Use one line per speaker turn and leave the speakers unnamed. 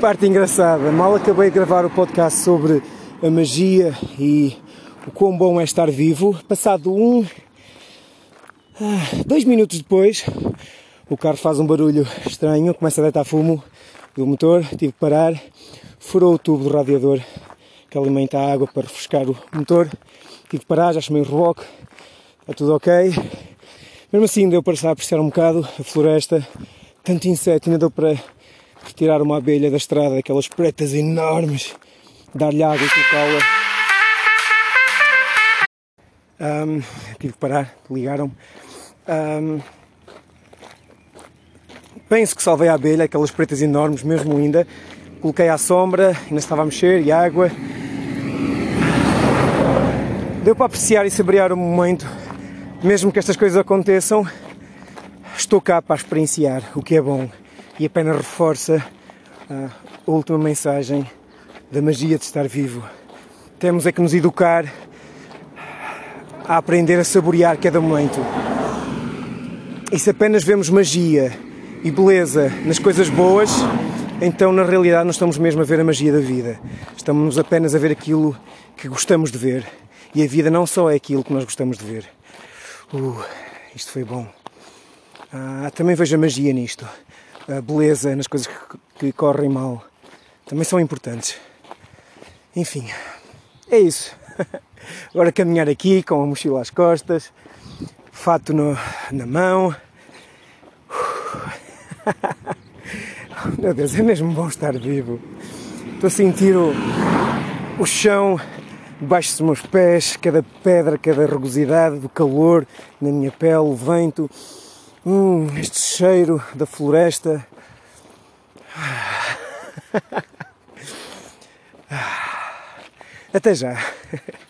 parte engraçada. Mal acabei de gravar o podcast sobre a magia e o quão bom é estar vivo. Passado um. Ah, dois minutos depois, o carro faz um barulho estranho, começa a deitar fumo do motor. Tive que parar, furou o tubo do radiador que alimenta a água para refrescar o motor. Tive que parar, já chamei o reboque, está tudo ok. Mesmo assim, deu para estar a apreciar um bocado a floresta, tanto inseto, ainda deu para retirar uma abelha da estrada, aquelas pretas enormes, dar-lhe água e colocá-la. Um, tive que parar, ligaram-me. Um, penso que salvei a abelha, aquelas pretas enormes, mesmo linda. Coloquei à sombra, ainda estava a mexer, e água. Deu para apreciar e saborear o momento, mesmo que estas coisas aconteçam. Estou cá para experienciar o que é bom e apenas reforça a última mensagem da magia de estar vivo. Temos é que nos educar a aprender a saborear cada momento. E se apenas vemos magia e beleza nas coisas boas, então na realidade não estamos mesmo a ver a magia da vida. Estamos apenas a ver aquilo que gostamos de ver. E a vida não só é aquilo que nós gostamos de ver. Uh, isto foi bom. Ah, também vejo a magia nisto a beleza nas coisas que, que correm mal também são importantes. Enfim, é isso. Agora caminhar aqui com a mochila às costas, fato no, na mão. Meu Deus, é mesmo bom estar vivo. Estou a sentir o, o chão debaixo dos meus pés, cada pedra, cada rugosidade do calor na minha pele, o vento. Hum, este cheiro da floresta. Até já.